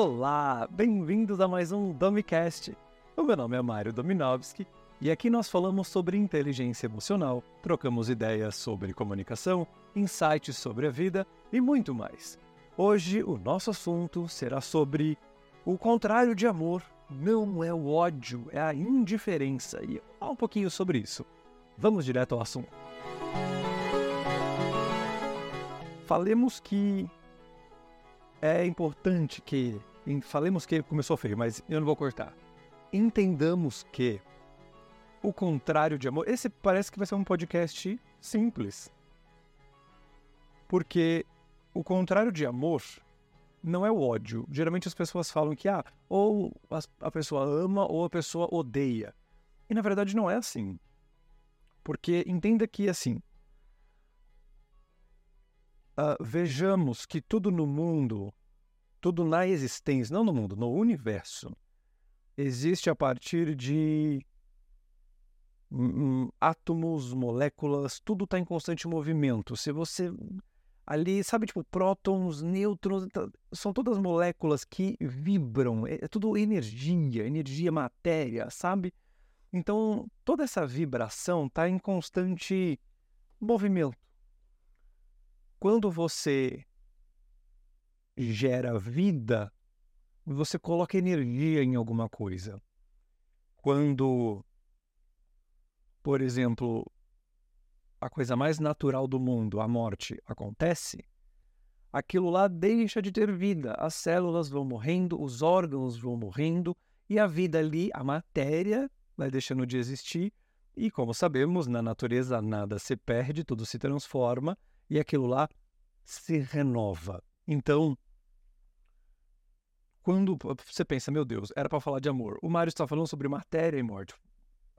Olá, bem-vindos a mais um Domicast. O meu nome é Mário Dominovski e aqui nós falamos sobre inteligência emocional, trocamos ideias sobre comunicação, insights sobre a vida e muito mais. Hoje o nosso assunto será sobre o contrário de amor. Não é o ódio, é a indiferença. E falar um pouquinho sobre isso. Vamos direto ao assunto. Falemos que é importante que. Falemos que começou feio, mas eu não vou cortar. Entendamos que o contrário de amor. Esse parece que vai ser um podcast simples. Porque o contrário de amor não é o ódio. Geralmente as pessoas falam que ah, ou a pessoa ama ou a pessoa odeia. E na verdade não é assim. Porque entenda que assim, uh, vejamos que tudo no mundo, tudo na existência, não no mundo, no universo, existe a partir de átomos, moléculas, tudo está em constante movimento. Se você ali, sabe, tipo, prótons, nêutrons, tá, são todas moléculas que vibram, é, é tudo energia, energia, matéria, sabe? Então, toda essa vibração está em constante movimento. Quando você gera vida, você coloca energia em alguma coisa. Quando, por exemplo, a coisa mais natural do mundo, a morte, acontece, aquilo lá deixa de ter vida. As células vão morrendo, os órgãos vão morrendo e a vida ali, a matéria, vai deixando de existir. E como sabemos, na natureza nada se perde, tudo se transforma e aquilo lá se renova. Então, quando você pensa, meu Deus, era para falar de amor, o Mário está falando sobre matéria e morte.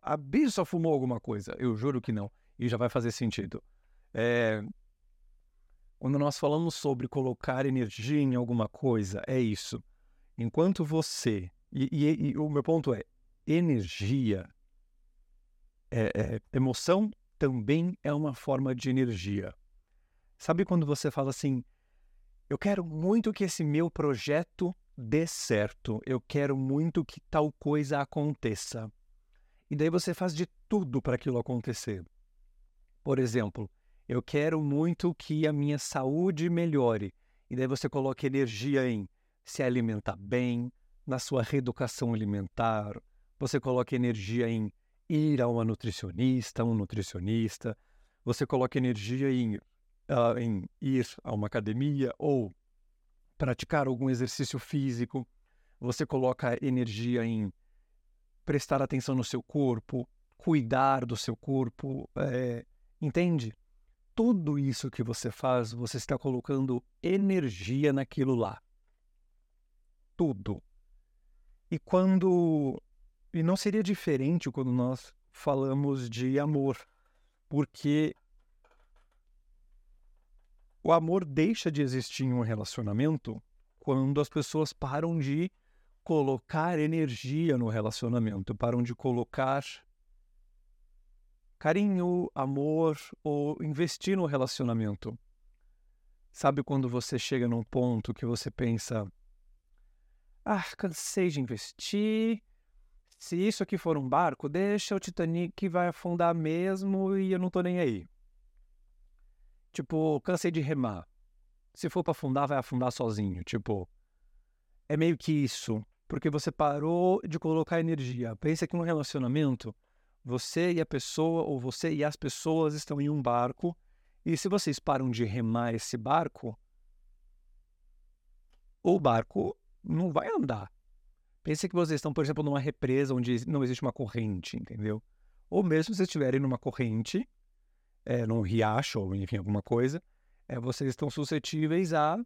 A Bi só fumou alguma coisa? Eu juro que não. E já vai fazer sentido. É... Quando nós falamos sobre colocar energia em alguma coisa, é isso. Enquanto você. E, e, e o meu ponto é: energia, é, é, emoção também é uma forma de energia. Sabe quando você fala assim: eu quero muito que esse meu projeto dê certo, eu quero muito que tal coisa aconteça. E daí você faz de tudo para aquilo acontecer. Por exemplo, eu quero muito que a minha saúde melhore. E daí você coloca energia em se alimentar bem, na sua reeducação alimentar, você coloca energia em ir a uma nutricionista, um nutricionista, você coloca energia em uh, em ir a uma academia ou praticar algum exercício físico, você coloca energia em prestar atenção no seu corpo, cuidar do seu corpo, é, entende? Tudo isso que você faz, você está colocando energia naquilo lá. Tudo. E quando. E não seria diferente quando nós falamos de amor, porque o amor deixa de existir em um relacionamento quando as pessoas param de colocar energia no relacionamento, param de colocar carinho, amor ou investir no relacionamento. Sabe quando você chega num ponto que você pensa: ah, cansei de investir. Se isso aqui for um barco, deixa o Titanic vai afundar mesmo e eu não tô nem aí. Tipo, cansei de remar. Se for para afundar, vai afundar sozinho. Tipo, é meio que isso. Porque você parou de colocar energia. Pensa que um relacionamento, você e a pessoa, ou você e as pessoas estão em um barco. E se vocês param de remar esse barco, o barco não vai andar. Pensa que vocês estão, por exemplo, numa represa onde não existe uma corrente, entendeu? Ou mesmo se estiverem numa corrente é, num riacho ou enfim alguma coisa, é, vocês estão suscetíveis a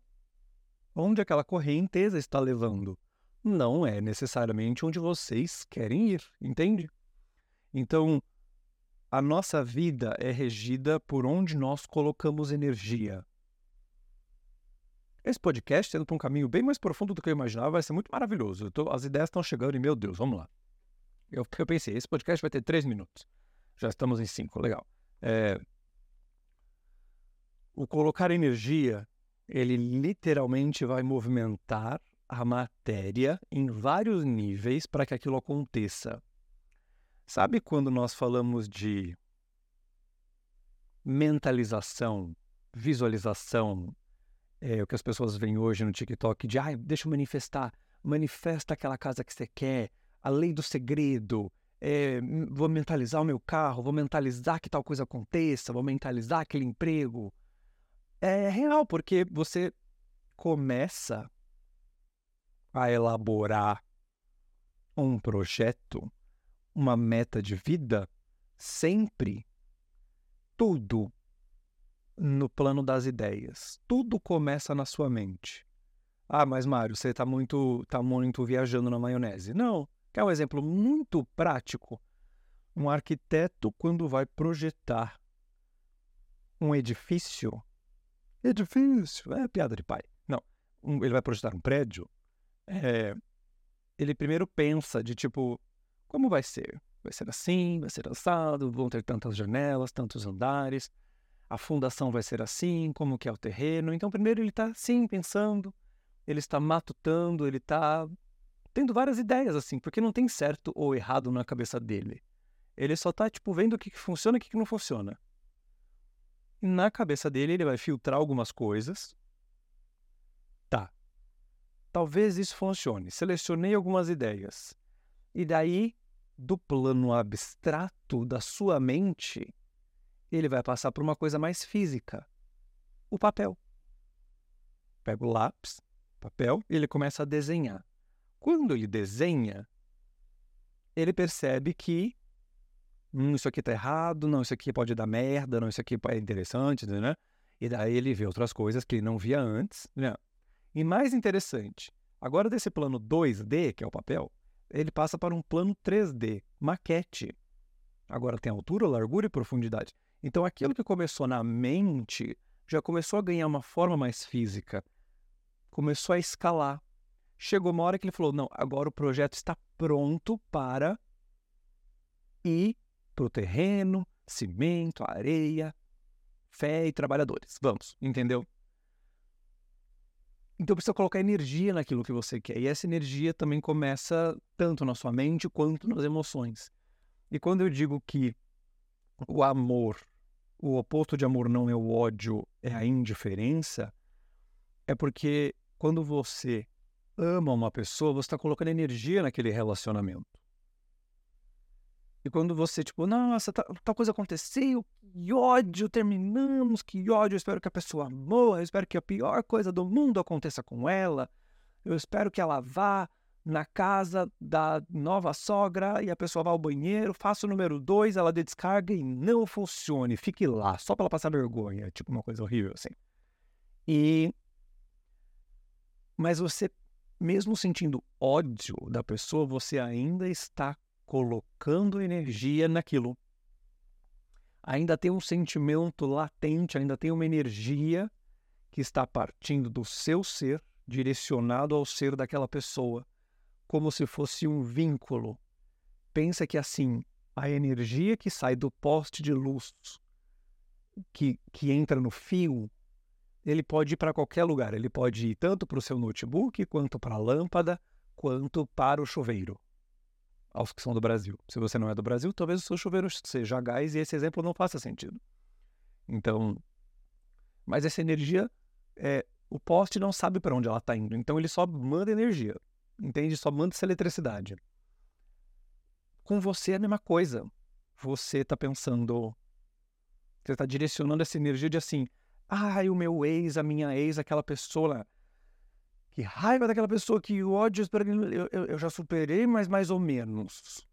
onde aquela correnteza está levando. Não é necessariamente onde vocês querem ir, entende? Então, a nossa vida é regida por onde nós colocamos energia. Esse podcast indo para um caminho bem mais profundo do que eu imaginava, vai ser muito maravilhoso. Tô, as ideias estão chegando e, meu Deus, vamos lá. Eu, eu pensei, esse podcast vai ter três minutos. Já estamos em cinco, legal. É, o colocar energia, ele literalmente vai movimentar a matéria em vários níveis para que aquilo aconteça. Sabe quando nós falamos de mentalização, visualização, é, o que as pessoas veem hoje no TikTok de, ah, deixa eu manifestar, manifesta aquela casa que você quer, a lei do segredo, é, vou mentalizar o meu carro, vou mentalizar que tal coisa aconteça, vou mentalizar aquele emprego. É real, porque você começa a elaborar um projeto, uma meta de vida, sempre tudo no plano das ideias. Tudo começa na sua mente. Ah, mas Mário, você está muito, tá muito viajando na maionese. Não. Quer um exemplo muito prático? Um arquiteto, quando vai projetar um edifício, edifício, é piada de pai. Não, um, ele vai projetar um prédio. É, ele primeiro pensa de tipo, como vai ser? Vai ser assim, vai ser assado, vão ter tantas janelas, tantos andares, a fundação vai ser assim, como que é o terreno. Então, primeiro ele está sim pensando, ele está matutando, ele está tendo várias ideias assim, porque não tem certo ou errado na cabeça dele. Ele só está tipo vendo o que, que funciona e o que, que não funciona. E na cabeça dele ele vai filtrar algumas coisas. Tá. Talvez isso funcione. Selecionei algumas ideias. E daí do plano abstrato da sua mente, ele vai passar por uma coisa mais física: o papel. Pega o lápis, papel, e ele começa a desenhar. Quando ele desenha, ele percebe que hum, isso aqui está errado, não, isso aqui pode dar merda, não, isso aqui é interessante, né? E daí ele vê outras coisas que ele não via antes, né? E mais interessante, agora desse plano 2D, que é o papel, ele passa para um plano 3D, maquete. Agora tem altura, largura e profundidade. Então aquilo que começou na mente já começou a ganhar uma forma mais física. Começou a escalar. Chegou uma hora que ele falou: não, agora o projeto está pronto para ir para o terreno, cimento, areia, fé e trabalhadores. Vamos, entendeu? Então precisa colocar energia naquilo que você quer. E essa energia também começa tanto na sua mente quanto nas emoções. E quando eu digo que o amor, o oposto de amor não é o ódio, é a indiferença, é porque quando você ama uma pessoa, você está colocando energia naquele relacionamento. E quando você, tipo, nossa, tal, coisa aconteceu, que ódio, terminamos, que ódio, eu espero que a pessoa morra, eu espero que a pior coisa do mundo aconteça com ela, eu espero que ela vá na casa da nova sogra e a pessoa vá ao banheiro, faça o número dois, ela dê descarga e não funcione, fique lá, só para ela passar vergonha, tipo uma coisa horrível assim. E. Mas você, mesmo sentindo ódio da pessoa, você ainda está colocando energia naquilo. Ainda tem um sentimento latente, ainda tem uma energia que está partindo do seu ser, direcionado ao ser daquela pessoa, como se fosse um vínculo. Pensa que assim, a energia que sai do poste de luz, que, que entra no fio, ele pode ir para qualquer lugar. Ele pode ir tanto para o seu notebook, quanto para a lâmpada, quanto para o chuveiro aos que são do Brasil. Se você não é do Brasil, talvez o seu chuveiro seja gás e esse exemplo não faça sentido. Então, mas essa energia, é, o poste não sabe para onde ela está indo, então ele só manda energia, entende? Só manda essa eletricidade. Com você é a mesma coisa. Você está pensando, você está direcionando essa energia de assim, ai, o meu ex, a minha ex, aquela pessoa que raiva daquela pessoa, que ódio, eu, eu, eu já superei, mas mais ou menos.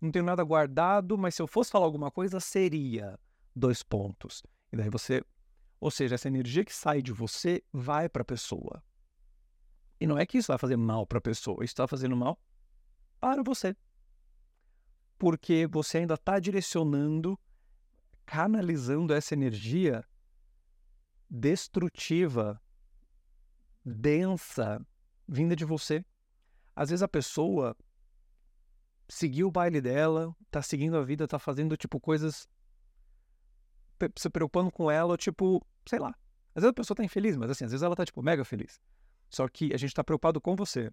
Não tenho nada guardado, mas se eu fosse falar alguma coisa, seria dois pontos. E daí você. Ou seja, essa energia que sai de você vai para a pessoa. E não é que isso vai fazer mal para a pessoa, isso está fazendo mal para você. Porque você ainda está direcionando, canalizando essa energia destrutiva densa vinda de você. Às vezes a pessoa seguiu o baile dela, tá seguindo a vida, tá fazendo tipo coisas se preocupando com ela, tipo, sei lá. Às vezes a pessoa tá infeliz, mas assim, às vezes ela tá tipo mega feliz. Só que a gente está preocupado com você.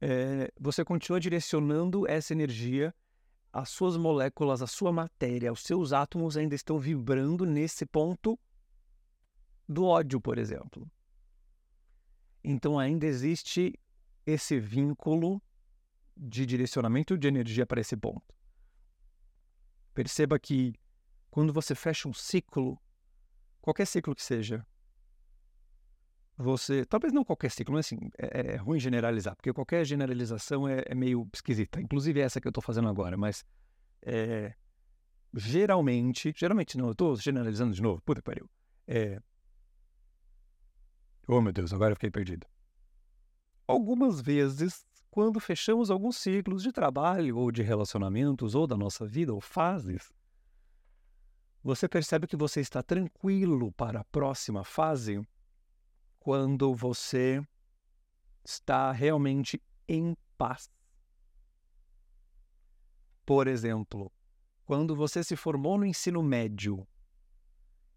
É, você continua direcionando essa energia, as suas moléculas, a sua matéria, os seus átomos ainda estão vibrando nesse ponto do ódio, por exemplo. Então ainda existe esse vínculo de direcionamento de energia para esse ponto. Perceba que quando você fecha um ciclo, qualquer ciclo que seja, você. Talvez não qualquer ciclo, mas assim, é, é ruim generalizar, porque qualquer generalização é, é, meio esquisita. Inclusive essa que eu estou fazendo agora, mas. É, geralmente. Geralmente não, eu estou generalizando de novo, puta que pariu. É, oh meu Deus, agora eu fiquei perdido. Algumas vezes, quando fechamos alguns ciclos de trabalho ou de relacionamentos ou da nossa vida ou fases, você percebe que você está tranquilo para a próxima fase quando você está realmente em paz. Por exemplo, quando você se formou no ensino médio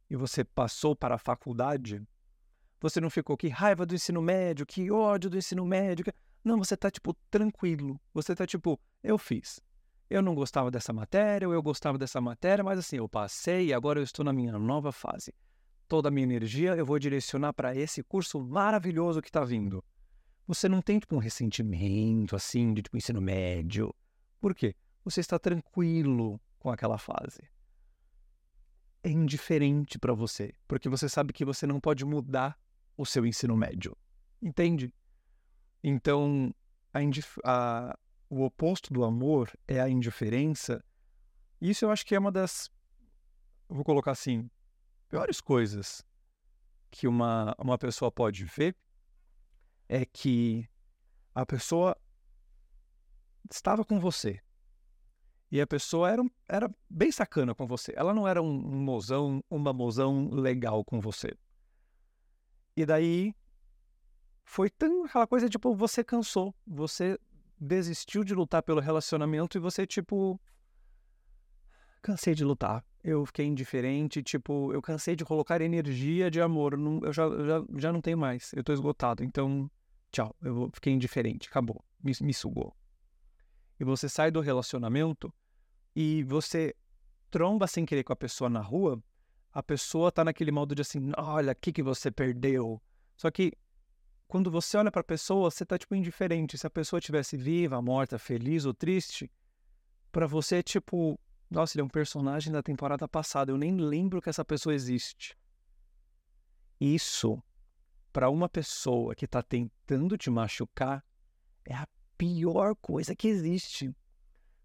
e você passou para a faculdade, você não ficou que raiva do ensino médio, que ódio do ensino médio. Não, você está tipo tranquilo. Você está tipo, eu fiz. Eu não gostava dessa matéria, ou eu gostava dessa matéria, mas assim, eu passei e agora eu estou na minha nova fase toda a minha energia eu vou direcionar para esse curso maravilhoso que está vindo. Você não tem tipo um ressentimento assim de tipo ensino médio. Por quê? Você está tranquilo com aquela fase. É indiferente para você, porque você sabe que você não pode mudar o seu ensino médio. Entende? Então, a, a, o oposto do amor é a indiferença. Isso eu acho que é uma das. Vou colocar assim: piores coisas que uma, uma pessoa pode ver é que a pessoa estava com você e a pessoa era, era bem sacana com você. Ela não era um, um mozão, uma mozão legal com você. E daí foi tão aquela coisa tipo, você cansou, você desistiu de lutar pelo relacionamento e você tipo cansei de lutar eu fiquei indiferente, tipo, eu cansei de colocar energia de amor, não, eu, já, já, já não tenho mais, eu tô esgotado, então, tchau, eu fiquei indiferente, acabou, me, me sugou. E você sai do relacionamento e você tromba sem querer com a pessoa na rua, a pessoa tá naquele modo de assim, olha, o que, que você perdeu? Só que quando você olha para a pessoa, você tá tipo indiferente. Se a pessoa tivesse viva, morta, feliz ou triste, para você é tipo, nossa, ele é um personagem da temporada passada. Eu nem lembro que essa pessoa existe. Isso, para uma pessoa que está tentando te machucar, é a pior coisa que existe.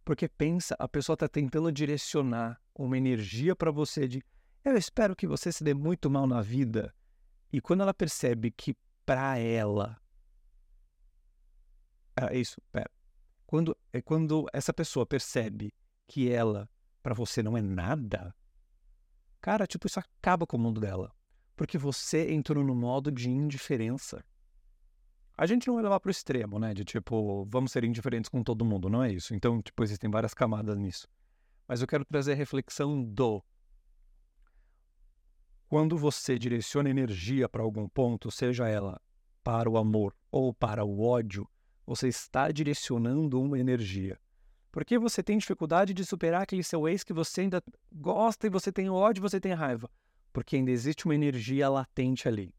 Porque pensa, a pessoa está tentando direcionar uma energia para você de eu espero que você se dê muito mal na vida. E quando ela percebe que para ela. É isso, pera. Quando, é quando essa pessoa percebe que ela para você não é nada, cara, tipo, isso acaba com o mundo dela. Porque você entrou no modo de indiferença. A gente não vai levar pro extremo, né? De tipo, vamos ser indiferentes com todo mundo, não é isso. Então, tipo, existem várias camadas nisso. Mas eu quero trazer a reflexão do. Quando você direciona energia para algum ponto, seja ela para o amor ou para o ódio, você está direcionando uma energia. Por que você tem dificuldade de superar aquele seu ex que você ainda gosta e você tem ódio, você tem raiva? Porque ainda existe uma energia latente ali.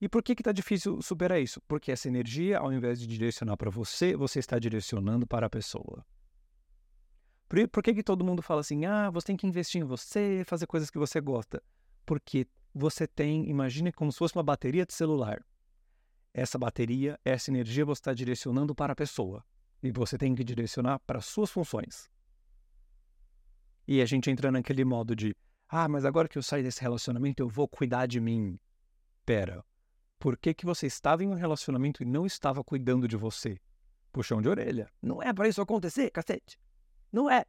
E por que está difícil superar isso? Porque essa energia, ao invés de direcionar para você, você está direcionando para a pessoa. Por, por que, que todo mundo fala assim, ah, você tem que investir em você, fazer coisas que você gosta? Porque você tem, imagine como se fosse uma bateria de celular. Essa bateria, essa energia você está direcionando para a pessoa e você tem que direcionar para suas funções. E a gente entra naquele modo de, ah, mas agora que eu saio desse relacionamento eu vou cuidar de mim. Pera, por que, que você estava em um relacionamento e não estava cuidando de você? Puxão de orelha. Não é para isso acontecer, cacete. Não é.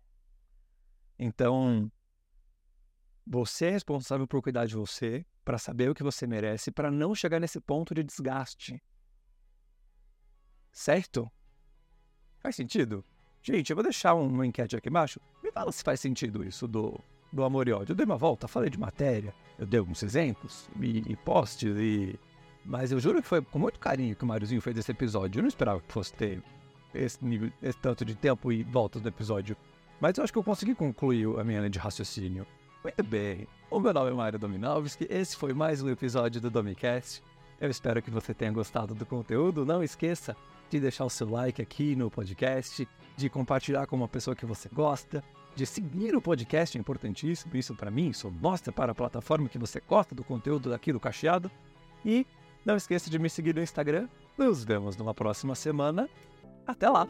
Então, você é responsável por cuidar de você, para saber o que você merece, para não chegar nesse ponto de desgaste. Certo? Faz sentido? Gente, eu vou deixar uma enquete aqui embaixo. Me fala se faz sentido isso do, do amor e ódio. Eu dei uma volta, falei de matéria, eu dei alguns exemplos, e, e posts, e Mas eu juro que foi com muito carinho que o Máriozinho fez esse episódio. Eu não esperava que fosse ter esse nível, esse tanto de tempo e voltas do episódio. Mas eu acho que eu consegui concluir a minha linha de raciocínio. Muito bem. O meu nome é Mário Dominovski. Esse foi mais um episódio do Domicast. Eu espero que você tenha gostado do conteúdo. Não esqueça de deixar o seu like aqui no podcast, de compartilhar com uma pessoa que você gosta, de seguir o podcast, é importantíssimo. Isso para mim, isso mostra para a plataforma que você gosta do conteúdo daqui do Cacheado. E não esqueça de me seguir no Instagram. Nos vemos numa próxima semana. Até lá!